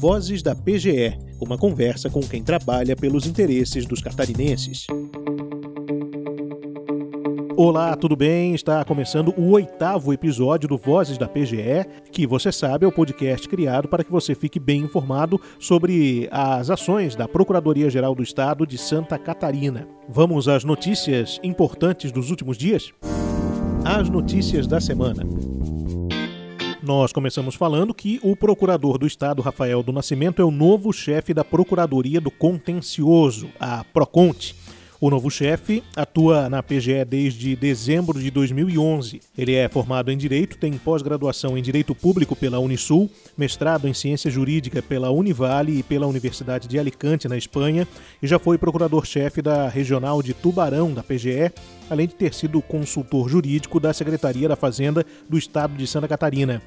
Vozes da PGE, uma conversa com quem trabalha pelos interesses dos catarinenses. Olá, tudo bem? Está começando o oitavo episódio do Vozes da PGE, que você sabe é o podcast criado para que você fique bem informado sobre as ações da Procuradoria-Geral do Estado de Santa Catarina. Vamos às notícias importantes dos últimos dias? As notícias da semana. Nós começamos falando que o procurador do Estado, Rafael do Nascimento, é o novo chefe da Procuradoria do Contencioso, a Proconte. O novo chefe atua na PGE desde dezembro de 2011. Ele é formado em Direito, tem pós-graduação em Direito Público pela Unisul, mestrado em Ciência Jurídica pela Univale e pela Universidade de Alicante, na Espanha, e já foi procurador-chefe da Regional de Tubarão, da PGE, além de ter sido consultor jurídico da Secretaria da Fazenda do Estado de Santa Catarina.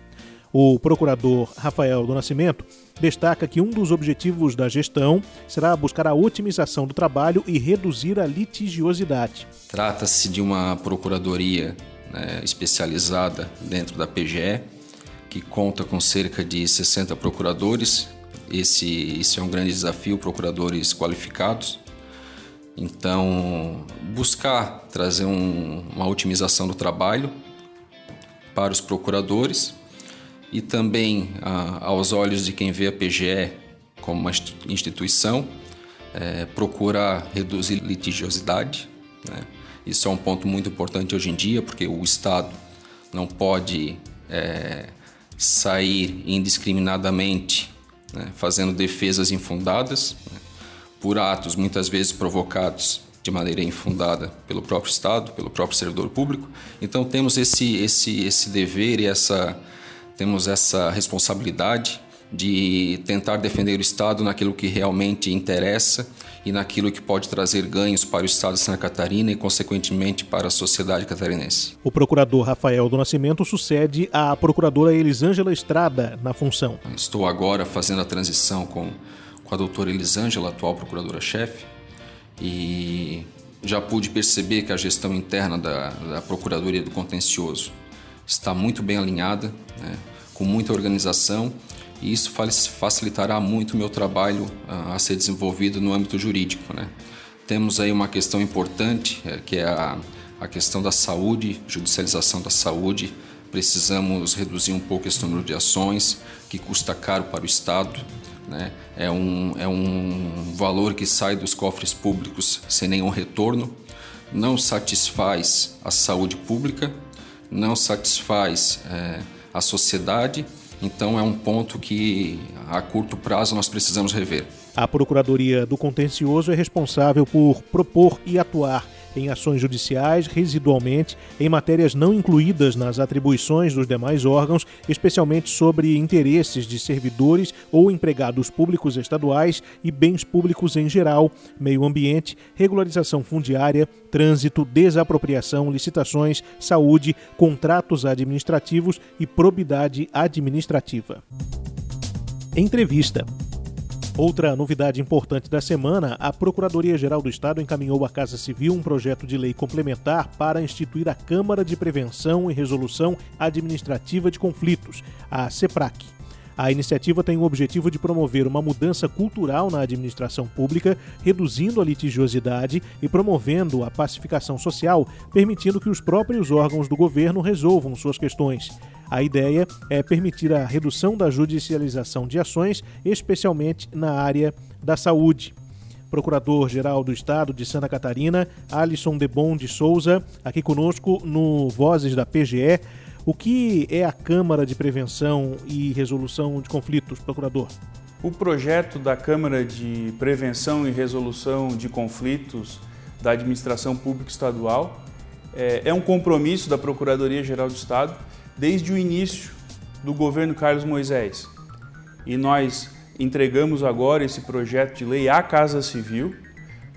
O procurador Rafael do Nascimento destaca que um dos objetivos da gestão será buscar a otimização do trabalho e reduzir a litigiosidade. Trata-se de uma procuradoria né, especializada dentro da PGE, que conta com cerca de 60 procuradores. Esse, esse é um grande desafio, procuradores qualificados. Então, buscar trazer um, uma otimização do trabalho para os procuradores e também ah, aos olhos de quem vê a PGE como uma instituição, é, procura reduzir litigiosidade. Né? Isso é um ponto muito importante hoje em dia, porque o Estado não pode é, sair indiscriminadamente né, fazendo defesas infundadas né, por atos muitas vezes provocados de maneira infundada pelo próprio Estado, pelo próprio servidor público. Então temos esse esse esse dever e essa temos essa responsabilidade de tentar defender o Estado naquilo que realmente interessa e naquilo que pode trazer ganhos para o Estado de Santa Catarina e, consequentemente, para a sociedade catarinense. O procurador Rafael do Nascimento sucede à procuradora Elisângela Estrada na função. Estou agora fazendo a transição com, com a doutora Elisângela, atual procuradora-chefe, e já pude perceber que a gestão interna da, da Procuradoria do Contencioso está muito bem alinhada, né, com muita organização, e isso facilitará muito o meu trabalho a, a ser desenvolvido no âmbito jurídico. Né. Temos aí uma questão importante, é, que é a, a questão da saúde, judicialização da saúde. Precisamos reduzir um pouco esse número de ações, que custa caro para o Estado. Né? É, um, é um valor que sai dos cofres públicos sem nenhum retorno, não satisfaz a saúde pública não satisfaz é, a sociedade, então é um ponto que a curto prazo nós precisamos rever. A Procuradoria do Contencioso é responsável por propor e atuar em ações judiciais, residualmente, em matérias não incluídas nas atribuições dos demais órgãos, especialmente sobre interesses de servidores ou empregados públicos estaduais e bens públicos em geral, meio ambiente, regularização fundiária, trânsito, desapropriação, licitações, saúde, contratos administrativos e probidade administrativa. Entrevista. Outra novidade importante da semana, a Procuradoria-Geral do Estado encaminhou à Casa Civil um projeto de lei complementar para instituir a Câmara de Prevenção e Resolução Administrativa de Conflitos, a CEPRAC. A iniciativa tem o objetivo de promover uma mudança cultural na administração pública, reduzindo a litigiosidade e promovendo a pacificação social, permitindo que os próprios órgãos do governo resolvam suas questões. A ideia é permitir a redução da judicialização de ações, especialmente na área da saúde. Procurador-Geral do Estado de Santa Catarina, Alisson Debon de Souza, aqui conosco no Vozes da PGE. O que é a Câmara de Prevenção e Resolução de Conflitos, procurador? O projeto da Câmara de Prevenção e Resolução de Conflitos da Administração Pública Estadual é, é um compromisso da Procuradoria-Geral do Estado desde o início do governo Carlos Moisés. E nós entregamos agora esse projeto de lei à Casa Civil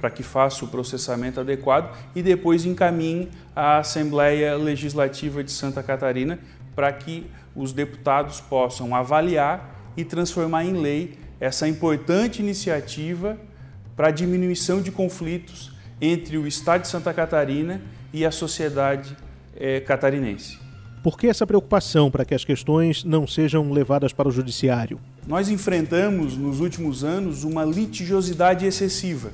para que faça o processamento adequado e depois encaminhe à Assembleia Legislativa de Santa Catarina para que os deputados possam avaliar e transformar em lei essa importante iniciativa para a diminuição de conflitos entre o Estado de Santa Catarina e a sociedade eh, catarinense. Por que essa preocupação para que as questões não sejam levadas para o judiciário? Nós enfrentamos nos últimos anos uma litigiosidade excessiva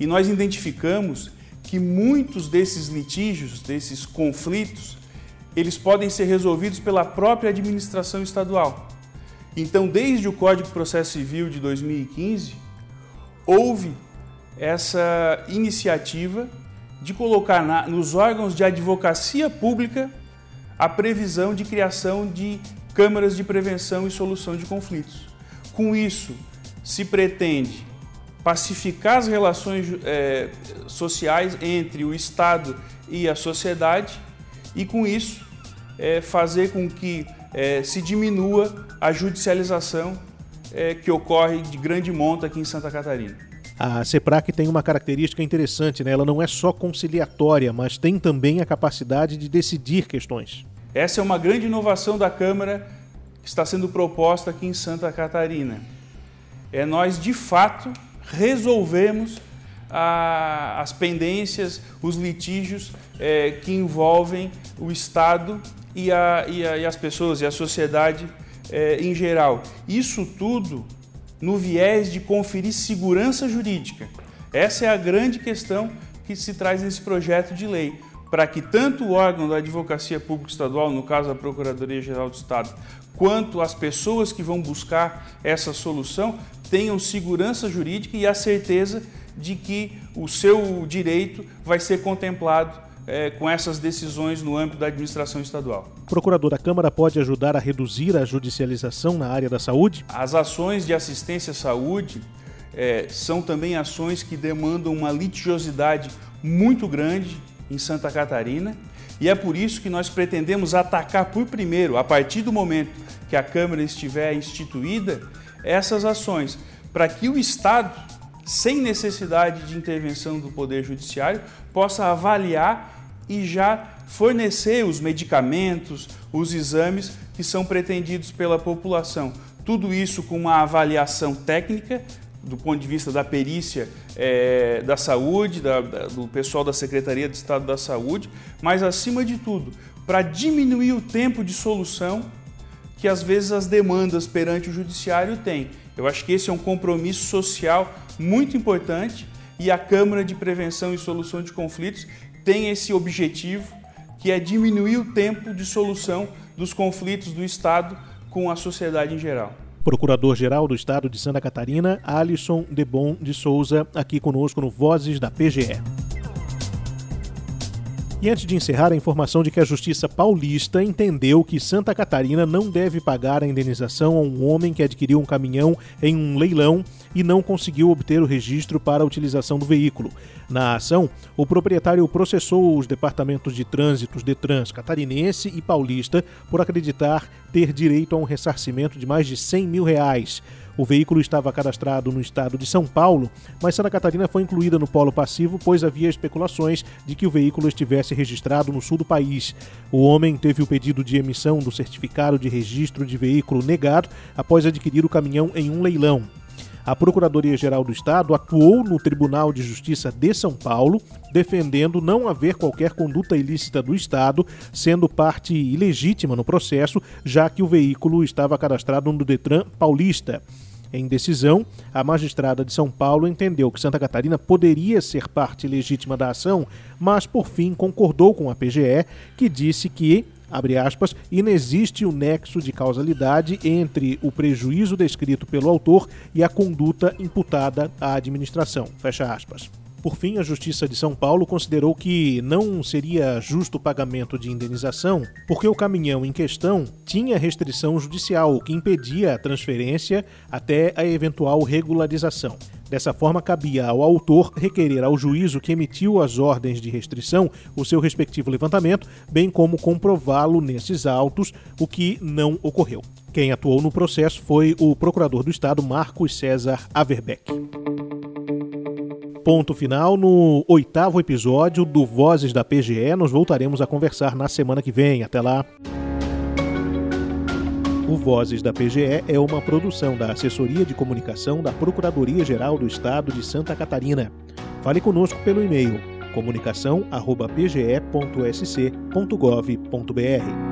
e nós identificamos que muitos desses litígios, desses conflitos, eles podem ser resolvidos pela própria administração estadual. Então, desde o Código de Processo Civil de 2015, houve essa iniciativa de colocar na, nos órgãos de advocacia pública a previsão de criação de câmaras de prevenção e solução de conflitos. Com isso, se pretende pacificar as relações é, sociais entre o Estado e a sociedade e, com isso, é, fazer com que é, se diminua a judicialização é, que ocorre de grande monta aqui em Santa Catarina. A CEPRAC tem uma característica interessante, né? ela não é só conciliatória, mas tem também a capacidade de decidir questões. Essa é uma grande inovação da Câmara que está sendo proposta aqui em Santa Catarina. É nós, de fato, resolvemos a, as pendências, os litígios é, que envolvem o Estado e, a, e, a, e, as pessoas e a sociedade é, em geral. Isso tudo no viés de conferir segurança jurídica. Essa é a grande questão que se traz nesse projeto de lei, para que tanto o órgão da Advocacia Pública Estadual, no caso a Procuradoria-Geral do Estado, quanto as pessoas que vão buscar essa solução tenham segurança jurídica e a certeza de que o seu direito vai ser contemplado é, com essas decisões no âmbito da administração estadual. O procurador da Câmara pode ajudar a reduzir a judicialização na área da saúde? As ações de assistência à saúde é, são também ações que demandam uma litigiosidade muito grande em Santa Catarina e é por isso que nós pretendemos atacar por primeiro, a partir do momento que a Câmara estiver instituída, essas ações, para que o Estado, sem necessidade de intervenção do Poder Judiciário, possa avaliar e já fornecer os medicamentos, os exames que são pretendidos pela população. Tudo isso com uma avaliação técnica, do ponto de vista da perícia é, da saúde, da, da, do pessoal da Secretaria de Estado da Saúde, mas acima de tudo, para diminuir o tempo de solução que às vezes as demandas perante o judiciário têm. Eu acho que esse é um compromisso social muito importante e a Câmara de Prevenção e Solução de Conflitos tem esse objetivo, que é diminuir o tempo de solução dos conflitos do Estado com a sociedade em geral. Procurador-Geral do Estado de Santa Catarina, Alisson Debon de Souza, aqui conosco no Vozes da PGE. E antes de encerrar, a informação de que a Justiça Paulista entendeu que Santa Catarina não deve pagar a indenização a um homem que adquiriu um caminhão em um leilão e não conseguiu obter o registro para a utilização do veículo. Na ação, o proprietário processou os departamentos de trânsitos Detrans catarinense e paulista por acreditar ter direito a um ressarcimento de mais de 100 mil reais. O veículo estava cadastrado no estado de São Paulo, mas Santa Catarina foi incluída no polo passivo, pois havia especulações de que o veículo estivesse registrado no sul do país. O homem teve o pedido de emissão do certificado de registro de veículo negado após adquirir o caminhão em um leilão. A Procuradoria-Geral do Estado atuou no Tribunal de Justiça de São Paulo, defendendo não haver qualquer conduta ilícita do Estado, sendo parte ilegítima no processo, já que o veículo estava cadastrado no Detran paulista. Em decisão, a magistrada de São Paulo entendeu que Santa Catarina poderia ser parte legítima da ação, mas por fim concordou com a PGE, que disse que, abre aspas, inexiste o nexo de causalidade entre o prejuízo descrito pelo autor e a conduta imputada à administração. Fecha aspas. Por fim, a Justiça de São Paulo considerou que não seria justo o pagamento de indenização porque o caminhão em questão tinha restrição judicial, que impedia a transferência até a eventual regularização. Dessa forma, cabia ao autor requerer ao juízo que emitiu as ordens de restrição o seu respectivo levantamento, bem como comprová-lo nesses autos, o que não ocorreu. Quem atuou no processo foi o procurador do Estado, Marcos César Averbeck ponto final no oitavo episódio do Vozes da PGE. Nos voltaremos a conversar na semana que vem. Até lá. O Vozes da PGE é uma produção da Assessoria de Comunicação da Procuradoria-Geral do Estado de Santa Catarina. Fale conosco pelo e-mail comunicação@pge.sc.gov.br.